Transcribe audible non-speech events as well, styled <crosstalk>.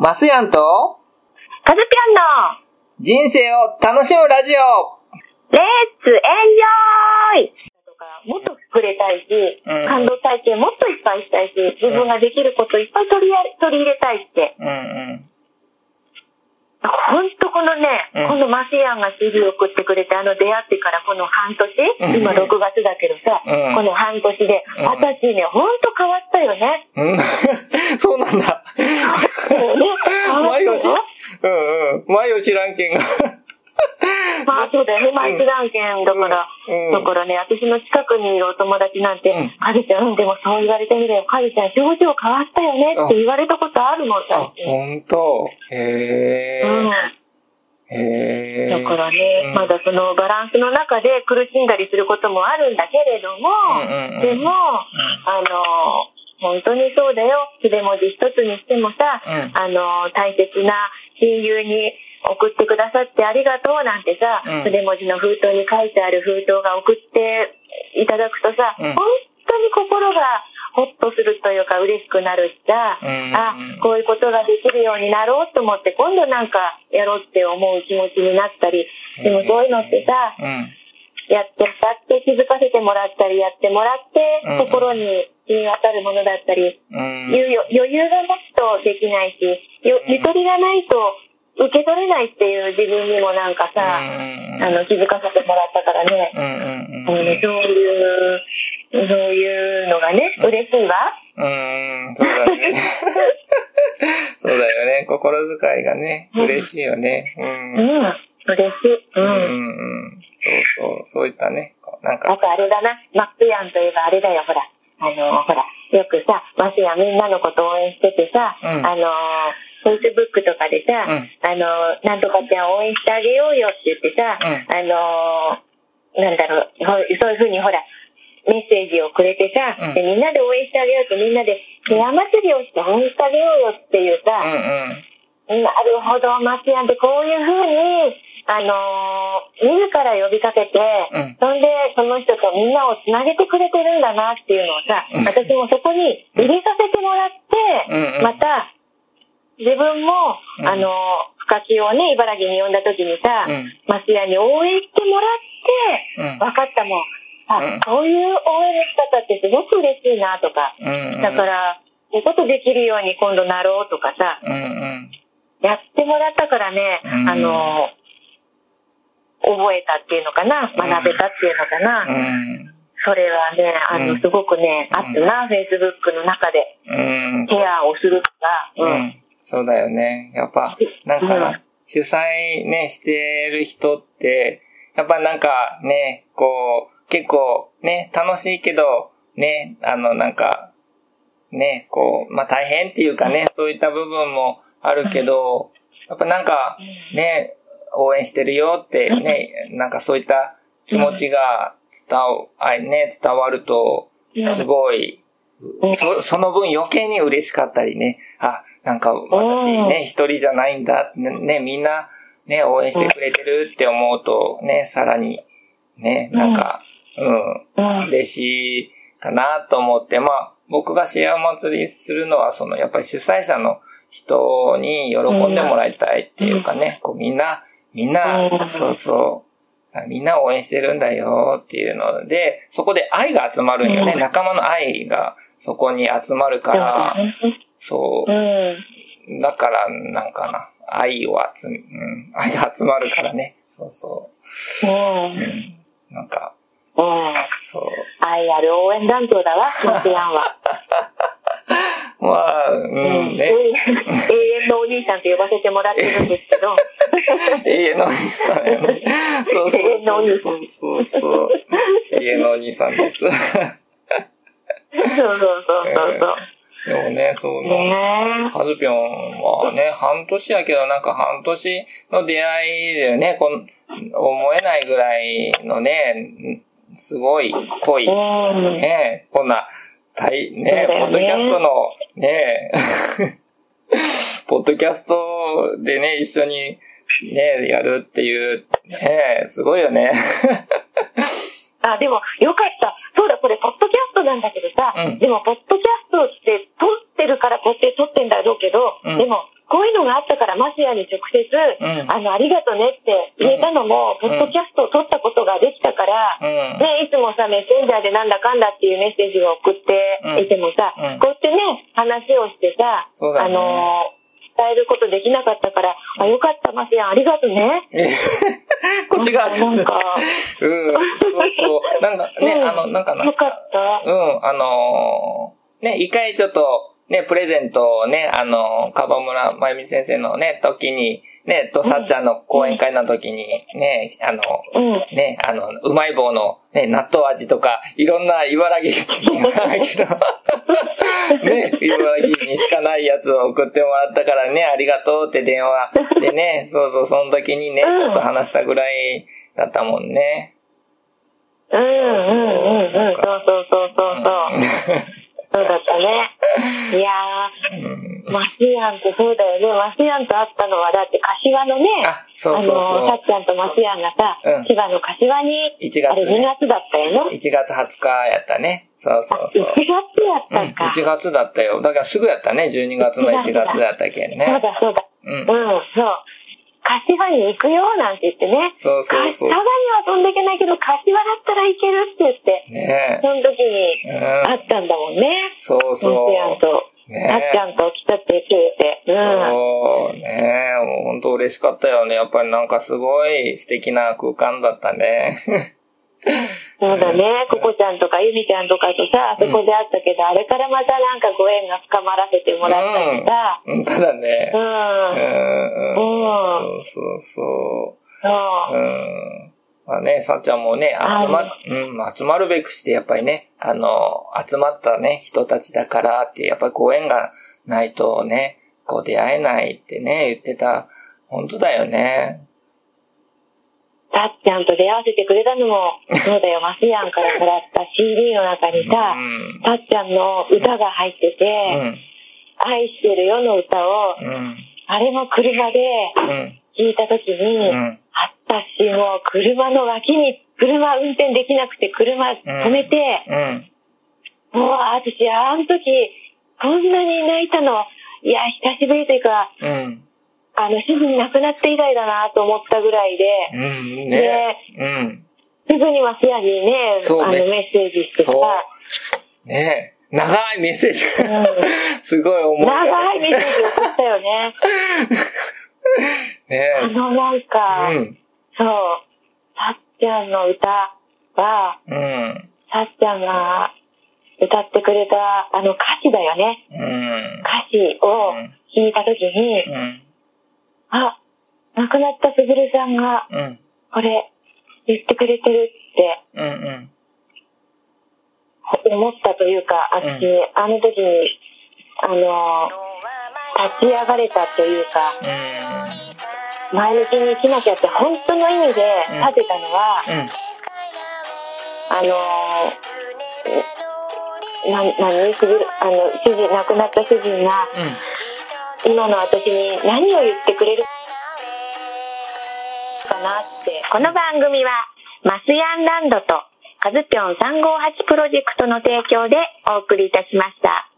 マスヤンと、カズピョンの人生を楽しむラジオレッツエンジョイもっと触れたいし、うん感動体験もっといっぱいしたいし、自分ができることいっぱい取りや取り入れたいって。うんうん。ほんとこのね、うんこのマシアンが CD 送ってくれて、あの出会ってからこの半年、うん今6月だけどさ、うんこの半年で、うん私ね、ほんと変わったよね。うん <laughs> そうなんだ。そうね変わったよ前を知うんうん。前を知らんけんが。まあそうだよね、毎日案件だから、うんだからね、私の近くにいるお友達なんて、うんカズちゃん、うん、でもそう言われてみれば、カズちゃん表情変わったよねって言われたことあるもん、あ最、近。ほんと。へうん。え。へえ。だからね、うんまだそのバランスの中で苦しんだりすることもあるんだけれども、うんうんうんでも、あの、本当にそうだよ。筆文字一つにしてもさ、うんあの、大切な親友に送ってくださってありがとうなんてさ、うん。筆文字の封筒に書いてある封筒が送っていただくとさ、うん。本当に心がホッとするというか嬉しくなるしさ、うんあ、こういうことができるようになろうと思って、今度なんかやろうって思う気持ちになったり、でもそういうのってさ、うん。やって、やって気づかせてもらったり、やってもらってうん、心に染み渡るものだったり、うん。余裕が持つとできないし、よゆとりがないと受け取れないっていう自分にもなんかさ、うんあの、気づかせてもらったからね、うんうんそういう、そういうのがね、嬉しいわ。うん。うん、そうだね。<laughs> そうだよね。心遣いがね、うん嬉しいよね。う。うんん、嬉しい。ううんん。うん。そうそう。そういったね、なんあか、とあれだな、マックヤンといえばあれだよ、ほら。あの、ほら、よくさ、マスヤみんなのこと応援しててさ、うんあの、フェイスブックとかでさ、うんあの、なんとかちゃん応援してあげようよって言ってさ、うんあの、なんだろう、ほそういうふうにほら、メッセージをくれてさ、うんでみんなで応援してあげようってみんなで部屋祭りをして応援してあげようよっていううんさ、うん。なるほど、マスヤンってこういうふうに、あのー自ら呼びかけて、ん。そんでその人とみんなをつなげてくれてるんだなっていうのをさ、うん。私もそこに入れさせてもらって、うんうん。また、自分も、うん。あのー深木をね、茨城に呼んだ時にさ、うん。マスヤンに応援してもらって、うん。分かったもん。あ、うん。こういう応援の仕方ってすごく嬉しいなとか、うんうん。だから、こういうことできるように今度なろうとかさ、うんうん。やってもらったからね、うん。あの、覚えたっていうのかな、学べたっていうのかな？うん。それはね、あの、うんすごくね、あったな、フェイスブックの中で、うん。ケアをするとか、ううん。ん。そうだよね。やっぱ、なんか、主催ね、してる人って、やっぱなんかね、こう、結構ね、楽しいけど、ね、あのなんか、ね、こう、まあ大変っていうかね、そういった部分もあるけど、やっぱなんか、ね、応援してるよってね、なんかそういった気持ちが伝わ、あね、伝わると、うん。すごい、うん。そその分余計に嬉しかったりね、あ、なんか私ね、一人じゃないんだ、ね、ねみんなね、応援してくれてるって思うとね、さらにね、なんか、うん、うん。嬉しいかなと思って、まあ、僕が幸祭りするのは、その、やっぱり主催者の人に喜んでもらいたいっていうかね、こうみんな、みんなう、んそうそう、みんな応援してるんだよっていうので、そこで愛が集まるんよね。うん仲間の愛がそこに集まるから、そうう。ん。だから、なんかな、愛を集め、うん、愛が集まるからね。そうそうう。ん。うん。なんか、うん。そう。愛ある応援団長だわ、マスヤンは。<laughs> まあ、うん、ね。永遠のお兄さんと呼ばせてもらってるんですけど、永遠のお兄さんやね。そうそうそうそうそう。永遠のお兄さんです。そうそうそうそうそう。でもね、そうね。ねカズピョンはね、半年やけど、なんか半年の出会いでね、こん思えないぐらいのね、すごい濃い。ね、こんな、たい、ねポッドキャストの、ね、ポッドキャストでね、一緒に、ね、やるっていう、ね、すごいよね。<laughs> あ、でも、よかった。そうだ、これ、ポッドキャストなんだけどさ、うん。でも、ポッドキャストって撮ってるからこうやって撮ってんだろうけど、うん。でも、こういうのがあったから、マスヤに直接、ん。あの、ありがとねって言えたのも、うん。ポッドキャストを撮ったことができたから、うん。ね、いつもさ、メッセンジャーでなんだかんだっていうメッセージを送っていてもさ、うん。こうやってね、話をしてさ、ね。のー、伝えることできなかったから、あ、よかった、マスヤン、ありがとね。え <laughs> こっちが。なんか、<laughs> うん。そうそう。なんかね、うんあの、なんかなよかった。うん、あのーね、一回ちょっと、ね、プレゼントをね、あのー、かばむらまゆみ先生のね、時に、ね、と、さっちゃんの講演会の時に、ね、あの、うん。ね、あの、うまい棒の、ね、納豆味とか、いろんな茨城、茨城の、ね、茨城にしかないやつを送ってもらったからね、ありがとうって電話でね、そうそう、その時にね、ちょっと話したぐらいだったもんね。うん、うん、うん、うん。そうそうそうそうそう。そうだったね。いやうんー、マスヤンとそうだよね。マスヤンと会ったのは、だって柏のね、あ、そうそうそあの、さうっ。ちゃんとマスヤンがさ、うん千葉の柏に、1あれ2月ね。月だったよね。1月20日やったね。そうそう1そう。月やうん、ったか。1月だったよ。だからすぐやったね。12月の1月だったけんそうね。だそうだ。うんうん、。そう。柏に行くよ、なんて言ってね。そうそうそうか佐賀には飛んでいけないけど、柏だったら行けるって言って、ねその時にえ。会うん。ったんだもんね。そうそう。マスヤンと。ねあっちゃんと来たって言ってくれて。うん。そうねえ、もう本当嬉しかったよね。やっぱりなんかすごい素敵な空間だったね。<laughs> そうだね。ココちゃんとかゆみちゃんとかとさ、あそこで会ったけど、あれからまたなんかご縁が深まらせてもらったりさ。うん、ただねう。。うんん、うん。うんそうそうそう。そう。うん。まあね、さっちゃんもね、集まは、うん、集まるべくして、やっぱりね、あの、集まったね、人たちだからって、やっぱりご縁がないとね、こう出会えないってね、言ってた。本当だよね。たっちゃんと出会わせてくれたのも、<laughs> そうだよ、マスヤンからもらった CD の中にさ、うん。たっちゃんの歌が入ってて、うん。愛してるよの歌を、うん。あれも車でうん。聞いた時に、うん。私もう車の脇に、車運転できなくて車止めて、うん。もう私、あの時、こんなに泣いたの、いや、久しぶりというか、うん。あの、主人亡くなって以来だなと思ったぐらいで、うん。ね。うん。すぐにマスヤにね、あの、メッセージしてさ。ね長いメッセージが、うんすごい重い。長いメッセージ送ったよね。<laughs> ねあのなんか、うん。そう、さっちゃんの歌は、うん。さっちゃんが歌ってくれたあの歌詞だよね。うん。歌詞を聞いたときに、うん。あ、亡くなったすぐるさんがうん。これ言ってくれてるってうん。うん。思ったというか、私、あの時に、あの、立ち上がれたというか、前向きに生きなきゃって本当の意味で立てたのは、うん。あのー、な、何？すぐる、あの、主人、亡くなった主人が、今の私に何を言ってくれるかなって。この番組は、マスヤンランドと、カズピョン358プロジェクトの提供でお送りいたしました。